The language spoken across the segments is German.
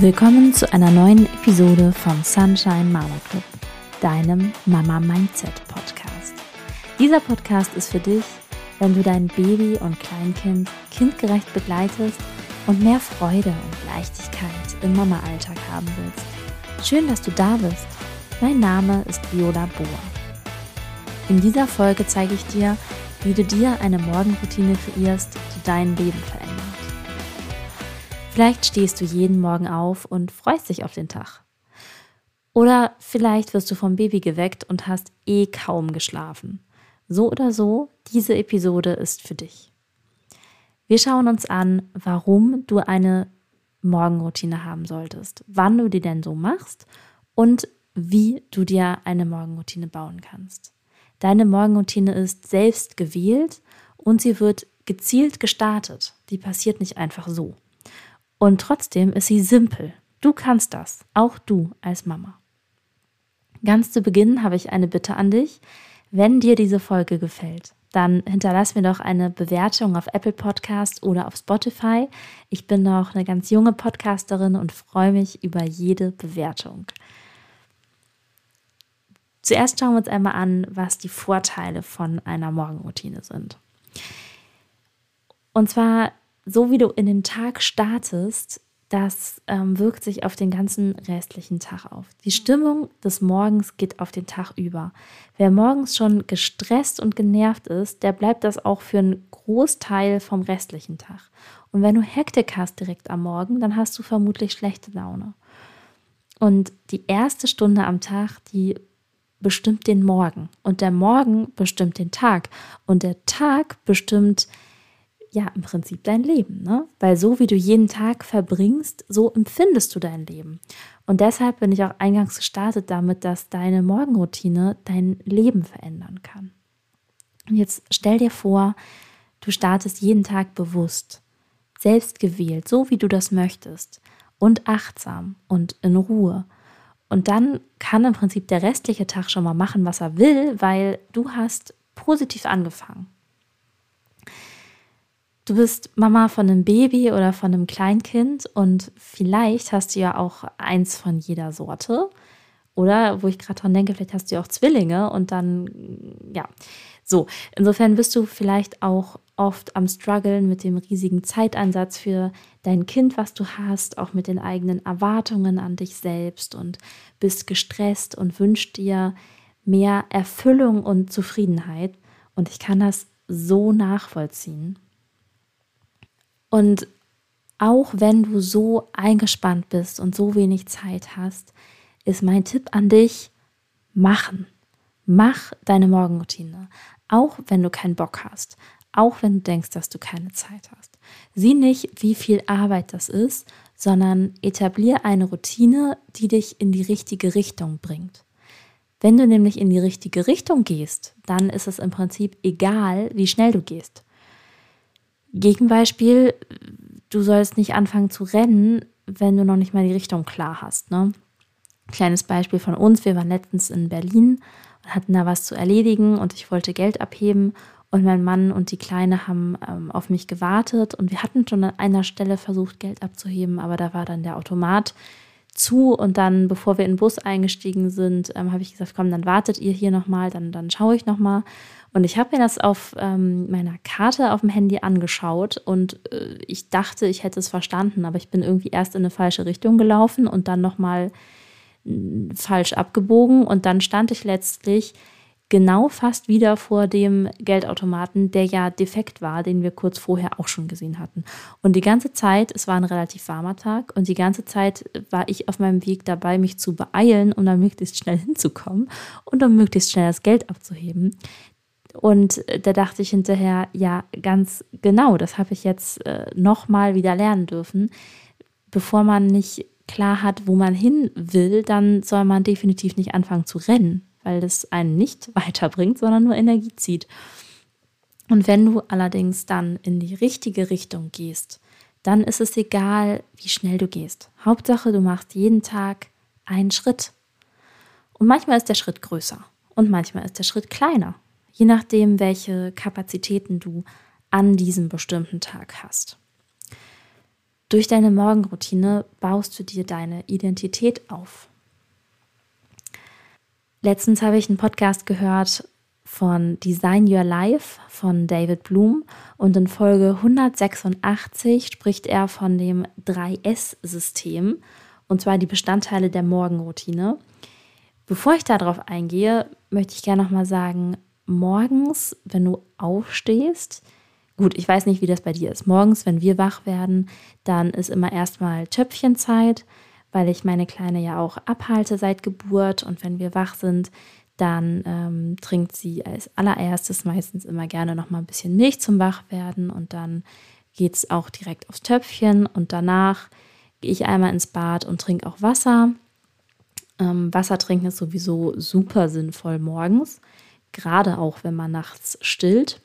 Willkommen zu einer neuen Episode vom Sunshine Mama Club, deinem Mama Mindset Podcast. Dieser Podcast ist für dich, wenn du dein Baby und Kleinkind kindgerecht begleitest und mehr Freude und Leichtigkeit im Mama-Alltag haben willst. Schön, dass du da bist. Mein Name ist Viola Bohr. In dieser Folge zeige ich dir, wie du dir eine Morgenroutine kreierst, die dein Leben verändert. Vielleicht stehst du jeden Morgen auf und freust dich auf den Tag. Oder vielleicht wirst du vom Baby geweckt und hast eh kaum geschlafen. So oder so, diese Episode ist für dich. Wir schauen uns an, warum du eine Morgenroutine haben solltest, wann du die denn so machst und wie du dir eine Morgenroutine bauen kannst. Deine Morgenroutine ist selbst gewählt und sie wird gezielt gestartet. Die passiert nicht einfach so. Und trotzdem ist sie simpel. Du kannst das, auch du als Mama. Ganz zu Beginn habe ich eine Bitte an dich. Wenn dir diese Folge gefällt, dann hinterlass mir doch eine Bewertung auf Apple Podcast oder auf Spotify. Ich bin noch eine ganz junge Podcasterin und freue mich über jede Bewertung. Zuerst schauen wir uns einmal an, was die Vorteile von einer Morgenroutine sind. Und zwar so wie du in den Tag startest, das ähm, wirkt sich auf den ganzen restlichen Tag auf. Die Stimmung des Morgens geht auf den Tag über. Wer morgens schon gestresst und genervt ist, der bleibt das auch für einen Großteil vom restlichen Tag. Und wenn du Hektik hast direkt am Morgen, dann hast du vermutlich schlechte Laune. Und die erste Stunde am Tag, die bestimmt den Morgen. Und der Morgen bestimmt den Tag. Und der Tag bestimmt ja im Prinzip dein Leben, ne? Weil so wie du jeden Tag verbringst, so empfindest du dein Leben. Und deshalb bin ich auch eingangs gestartet damit, dass deine Morgenroutine dein Leben verändern kann. Und jetzt stell dir vor, du startest jeden Tag bewusst, selbst gewählt, so wie du das möchtest und achtsam und in Ruhe. Und dann kann im Prinzip der restliche Tag schon mal machen, was er will, weil du hast positiv angefangen. Du bist Mama von einem Baby oder von einem Kleinkind und vielleicht hast du ja auch eins von jeder Sorte. Oder wo ich gerade dran denke, vielleicht hast du ja auch Zwillinge und dann, ja. So, insofern bist du vielleicht auch oft am Struggeln mit dem riesigen Zeitansatz für dein Kind, was du hast, auch mit den eigenen Erwartungen an dich selbst und bist gestresst und wünschst dir mehr Erfüllung und Zufriedenheit. Und ich kann das so nachvollziehen. Und auch wenn du so eingespannt bist und so wenig Zeit hast, ist mein Tipp an dich, machen. Mach deine Morgenroutine, auch wenn du keinen Bock hast, auch wenn du denkst, dass du keine Zeit hast. Sieh nicht, wie viel Arbeit das ist, sondern etablier eine Routine, die dich in die richtige Richtung bringt. Wenn du nämlich in die richtige Richtung gehst, dann ist es im Prinzip egal, wie schnell du gehst. Gegenbeispiel, du sollst nicht anfangen zu rennen, wenn du noch nicht mal die Richtung klar hast. Ne? Kleines Beispiel von uns, wir waren letztens in Berlin und hatten da was zu erledigen und ich wollte Geld abheben und mein Mann und die Kleine haben ähm, auf mich gewartet und wir hatten schon an einer Stelle versucht, Geld abzuheben, aber da war dann der Automat zu und dann, bevor wir in den Bus eingestiegen sind, ähm, habe ich gesagt, komm, dann wartet ihr hier nochmal, dann, dann schaue ich nochmal. Und ich habe mir das auf ähm, meiner Karte auf dem Handy angeschaut und äh, ich dachte, ich hätte es verstanden, aber ich bin irgendwie erst in eine falsche Richtung gelaufen und dann nochmal falsch abgebogen und dann stand ich letztlich genau fast wieder vor dem Geldautomaten, der ja defekt war, den wir kurz vorher auch schon gesehen hatten. Und die ganze Zeit, es war ein relativ warmer Tag und die ganze Zeit war ich auf meinem Weg dabei, mich zu beeilen, um da möglichst schnell hinzukommen und um möglichst schnell das Geld abzuheben. Und äh, da dachte ich hinterher, ja, ganz genau, das habe ich jetzt äh, nochmal wieder lernen dürfen. Bevor man nicht klar hat, wo man hin will, dann soll man definitiv nicht anfangen zu rennen, weil das einen nicht weiterbringt, sondern nur Energie zieht. Und wenn du allerdings dann in die richtige Richtung gehst, dann ist es egal, wie schnell du gehst. Hauptsache, du machst jeden Tag einen Schritt. Und manchmal ist der Schritt größer und manchmal ist der Schritt kleiner je nachdem, welche Kapazitäten du an diesem bestimmten Tag hast. Durch deine Morgenroutine baust du dir deine Identität auf. Letztens habe ich einen Podcast gehört von Design Your Life von David Bloom und in Folge 186 spricht er von dem 3S-System und zwar die Bestandteile der Morgenroutine. Bevor ich darauf eingehe, möchte ich gerne nochmal sagen, morgens, wenn du aufstehst, gut, ich weiß nicht, wie das bei dir ist. Morgens, wenn wir wach werden, dann ist immer erstmal Töpfchenzeit, weil ich meine Kleine ja auch abhalte seit Geburt und wenn wir wach sind, dann ähm, trinkt sie als allererstes meistens immer gerne noch mal ein bisschen Milch zum Wachwerden und dann geht es auch direkt aufs Töpfchen und danach gehe ich einmal ins Bad und trinke auch Wasser. Ähm, Wasser trinken ist sowieso super sinnvoll morgens, gerade auch wenn man nachts stillt.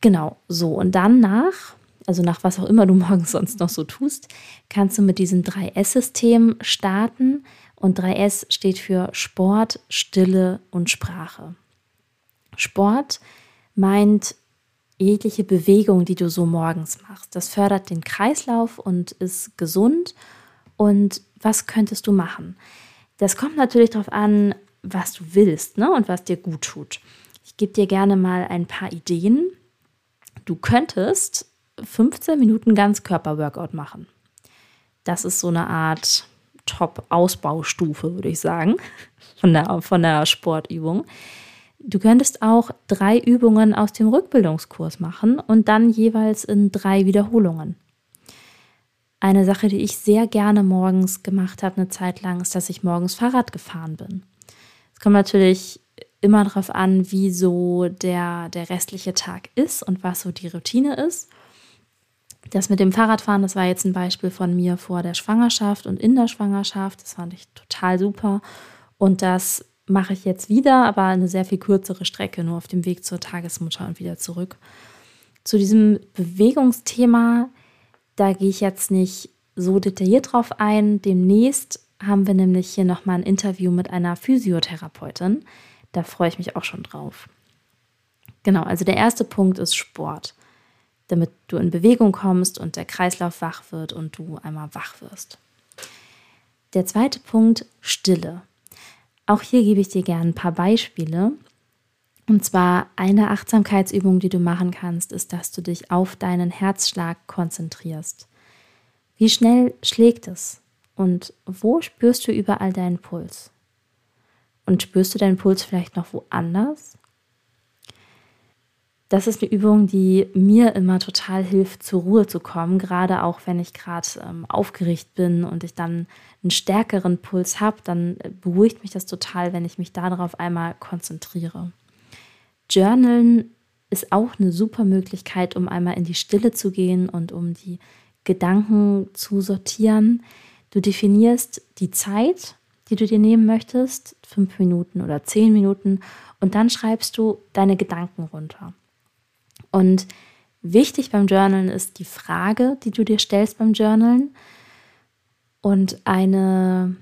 Genau, so und dann nach, also nach was auch immer du morgens sonst noch so tust, kannst du mit diesem 3S-System starten. Und 3S steht für Sport, Stille und Sprache. Sport meint jegliche Bewegung, die du so morgens machst. Das fördert den Kreislauf und ist gesund. Und was könntest du machen? Das kommt natürlich darauf an, was du willst ne? und was dir gut tut. Ich gebe dir gerne mal ein paar Ideen. Du könntest 15 Minuten Ganzkörper-Workout machen. Das ist so eine Art Top-Ausbaustufe, würde ich sagen, von der, von der Sportübung. Du könntest auch drei Übungen aus dem Rückbildungskurs machen und dann jeweils in drei Wiederholungen. Eine Sache, die ich sehr gerne morgens gemacht habe, eine Zeit lang, ist, dass ich morgens Fahrrad gefahren bin. Es kommt natürlich immer darauf an, wie so der, der restliche Tag ist und was so die Routine ist. Das mit dem Fahrradfahren, das war jetzt ein Beispiel von mir vor der Schwangerschaft und in der Schwangerschaft. Das fand ich total super. Und das mache ich jetzt wieder, aber eine sehr viel kürzere Strecke, nur auf dem Weg zur Tagesmutter und wieder zurück. Zu diesem Bewegungsthema, da gehe ich jetzt nicht so detailliert drauf ein. Demnächst haben wir nämlich hier nochmal ein Interview mit einer Physiotherapeutin. Da freue ich mich auch schon drauf. Genau, also der erste Punkt ist Sport damit du in Bewegung kommst und der Kreislauf wach wird und du einmal wach wirst. Der zweite Punkt, Stille. Auch hier gebe ich dir gerne ein paar Beispiele. Und zwar eine Achtsamkeitsübung, die du machen kannst, ist, dass du dich auf deinen Herzschlag konzentrierst. Wie schnell schlägt es? Und wo spürst du überall deinen Puls? Und spürst du deinen Puls vielleicht noch woanders? Das ist eine Übung, die mir immer total hilft, zur Ruhe zu kommen, gerade auch wenn ich gerade ähm, aufgeregt bin und ich dann einen stärkeren Puls habe, dann beruhigt mich das total, wenn ich mich darauf einmal konzentriere. Journalen ist auch eine super Möglichkeit, um einmal in die Stille zu gehen und um die Gedanken zu sortieren. Du definierst die Zeit, die du dir nehmen möchtest, fünf Minuten oder zehn Minuten, und dann schreibst du deine Gedanken runter. Und wichtig beim Journalen ist die Frage, die du dir stellst beim Journalen. Und eine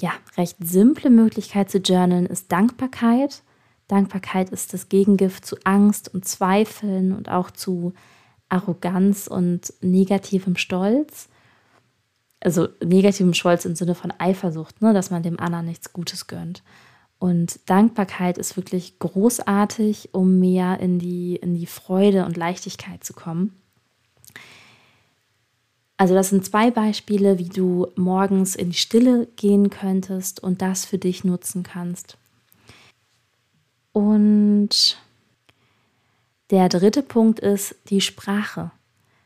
ja, recht simple Möglichkeit zu journalen ist Dankbarkeit. Dankbarkeit ist das Gegengift zu Angst und Zweifeln und auch zu Arroganz und negativem Stolz. Also negativem Stolz im Sinne von Eifersucht, ne, dass man dem anderen nichts Gutes gönnt. Und Dankbarkeit ist wirklich großartig, um mehr in die, in die Freude und Leichtigkeit zu kommen. Also das sind zwei Beispiele, wie du morgens in die Stille gehen könntest und das für dich nutzen kannst. Und der dritte Punkt ist die Sprache.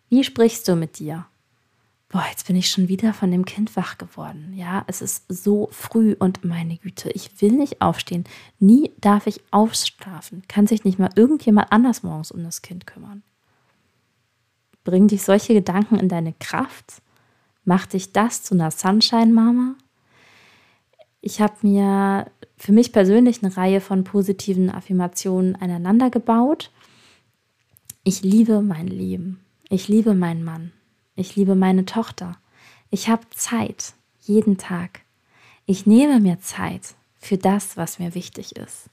Wie sprichst du mit dir? Boah, jetzt bin ich schon wieder von dem Kind wach geworden. Ja, es ist so früh und meine Güte, ich will nicht aufstehen. Nie darf ich ausschlafen. Kann sich nicht mal irgendjemand anders morgens um das Kind kümmern. Bringen dich solche Gedanken in deine Kraft? Macht dich das zu einer Sunshine-Mama? Ich habe mir für mich persönlich eine Reihe von positiven Affirmationen aneinander gebaut. Ich liebe mein Leben. Ich liebe meinen Mann. Ich liebe meine Tochter. Ich habe Zeit, jeden Tag. Ich nehme mir Zeit für das, was mir wichtig ist.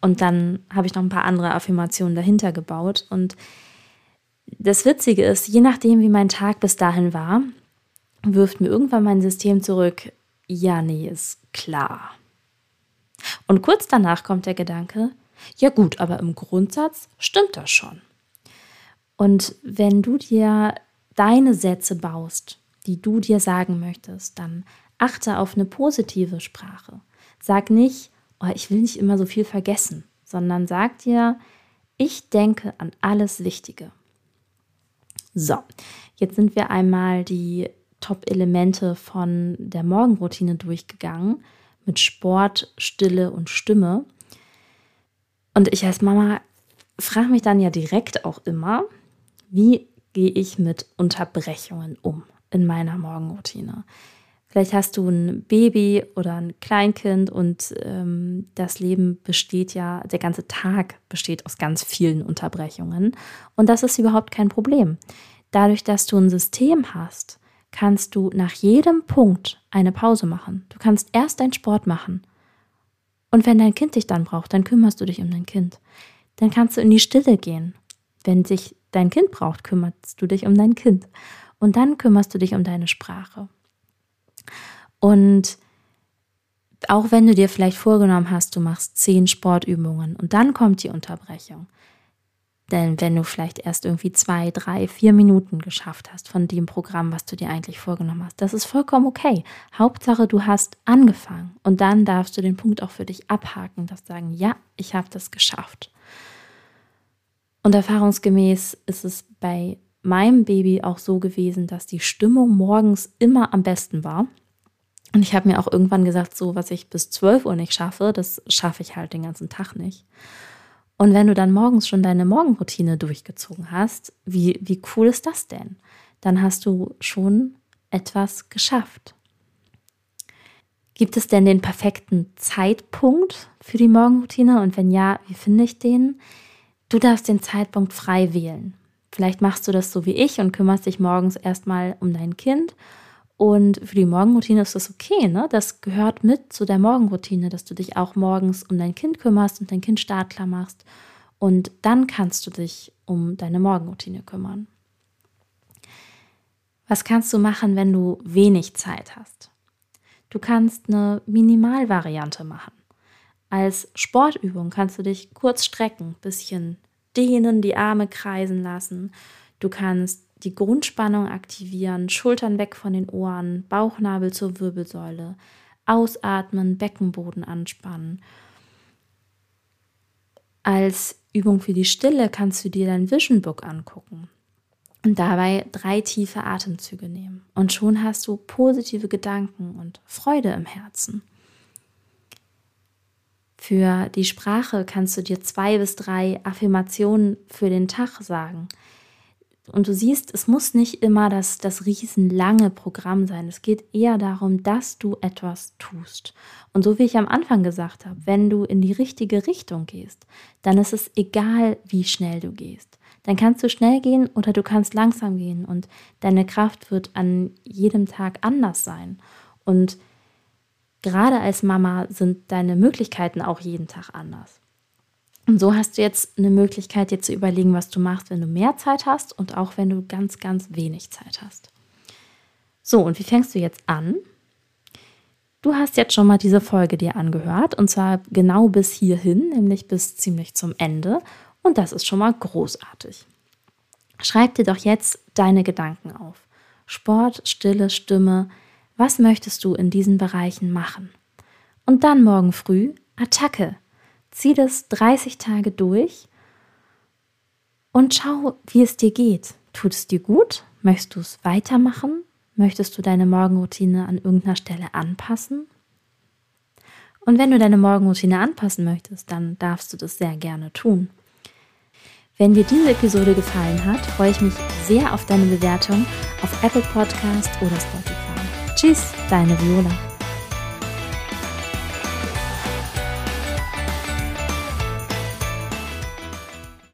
Und dann habe ich noch ein paar andere Affirmationen dahinter gebaut. Und das Witzige ist, je nachdem, wie mein Tag bis dahin war, wirft mir irgendwann mein System zurück, ja, nee, ist klar. Und kurz danach kommt der Gedanke, ja gut, aber im Grundsatz stimmt das schon. Und wenn du dir deine Sätze baust, die du dir sagen möchtest, dann achte auf eine positive Sprache. Sag nicht, oh, ich will nicht immer so viel vergessen, sondern sag dir, ich denke an alles Wichtige. So, jetzt sind wir einmal die Top-Elemente von der Morgenroutine durchgegangen mit Sport, Stille und Stimme. Und ich als Mama frage mich dann ja direkt auch immer, wie gehe ich mit Unterbrechungen um in meiner Morgenroutine? Vielleicht hast du ein Baby oder ein Kleinkind und ähm, das Leben besteht ja, der ganze Tag besteht aus ganz vielen Unterbrechungen. Und das ist überhaupt kein Problem. Dadurch, dass du ein System hast, kannst du nach jedem Punkt eine Pause machen. Du kannst erst deinen Sport machen. Und wenn dein Kind dich dann braucht, dann kümmerst du dich um dein Kind. Dann kannst du in die Stille gehen. Wenn sich dein Kind braucht, kümmerst du dich um dein Kind. Und dann kümmerst du dich um deine Sprache. Und auch wenn du dir vielleicht vorgenommen hast, du machst zehn Sportübungen und dann kommt die Unterbrechung. Denn wenn du vielleicht erst irgendwie zwei, drei, vier Minuten geschafft hast von dem Programm, was du dir eigentlich vorgenommen hast, das ist vollkommen okay. Hauptsache, du hast angefangen und dann darfst du den Punkt auch für dich abhaken, das sagen, ja, ich habe das geschafft. Und erfahrungsgemäß ist es bei meinem Baby auch so gewesen, dass die Stimmung morgens immer am besten war. Und ich habe mir auch irgendwann gesagt, so was ich bis 12 Uhr nicht schaffe, das schaffe ich halt den ganzen Tag nicht. Und wenn du dann morgens schon deine Morgenroutine durchgezogen hast, wie, wie cool ist das denn? Dann hast du schon etwas geschafft. Gibt es denn den perfekten Zeitpunkt für die Morgenroutine? Und wenn ja, wie finde ich den? Du darfst den Zeitpunkt frei wählen. Vielleicht machst du das so wie ich und kümmerst dich morgens erstmal um dein Kind und für die Morgenroutine ist das okay, ne? Das gehört mit zu der Morgenroutine, dass du dich auch morgens um dein Kind kümmerst und dein Kind startklar machst. Und dann kannst du dich um deine Morgenroutine kümmern. Was kannst du machen, wenn du wenig Zeit hast? Du kannst eine Minimalvariante machen. Als Sportübung kannst du dich kurz strecken, bisschen dehnen, die Arme kreisen lassen. Du kannst die Grundspannung aktivieren, Schultern weg von den Ohren, Bauchnabel zur Wirbelsäule, ausatmen, Beckenboden anspannen. Als Übung für die Stille kannst du dir dein Vision Book angucken und dabei drei tiefe Atemzüge nehmen. Und schon hast du positive Gedanken und Freude im Herzen. Für die Sprache kannst du dir zwei bis drei Affirmationen für den Tag sagen. Und du siehst, es muss nicht immer das, das riesenlange Programm sein. Es geht eher darum, dass du etwas tust. Und so wie ich am Anfang gesagt habe, wenn du in die richtige Richtung gehst, dann ist es egal, wie schnell du gehst. Dann kannst du schnell gehen oder du kannst langsam gehen und deine Kraft wird an jedem Tag anders sein. Und gerade als Mama sind deine Möglichkeiten auch jeden Tag anders. Und so hast du jetzt eine Möglichkeit, dir zu überlegen, was du machst, wenn du mehr Zeit hast und auch wenn du ganz, ganz wenig Zeit hast. So, und wie fängst du jetzt an? Du hast jetzt schon mal diese Folge dir angehört und zwar genau bis hierhin, nämlich bis ziemlich zum Ende. Und das ist schon mal großartig. Schreib dir doch jetzt deine Gedanken auf. Sport, Stille, Stimme. Was möchtest du in diesen Bereichen machen? Und dann morgen früh Attacke. Zieh das 30 Tage durch und schau, wie es dir geht. Tut es dir gut? Möchtest du es weitermachen? Möchtest du deine Morgenroutine an irgendeiner Stelle anpassen? Und wenn du deine Morgenroutine anpassen möchtest, dann darfst du das sehr gerne tun. Wenn dir diese Episode gefallen hat, freue ich mich sehr auf deine Bewertung auf Apple Podcast oder Spotify. Tschüss, deine Viola.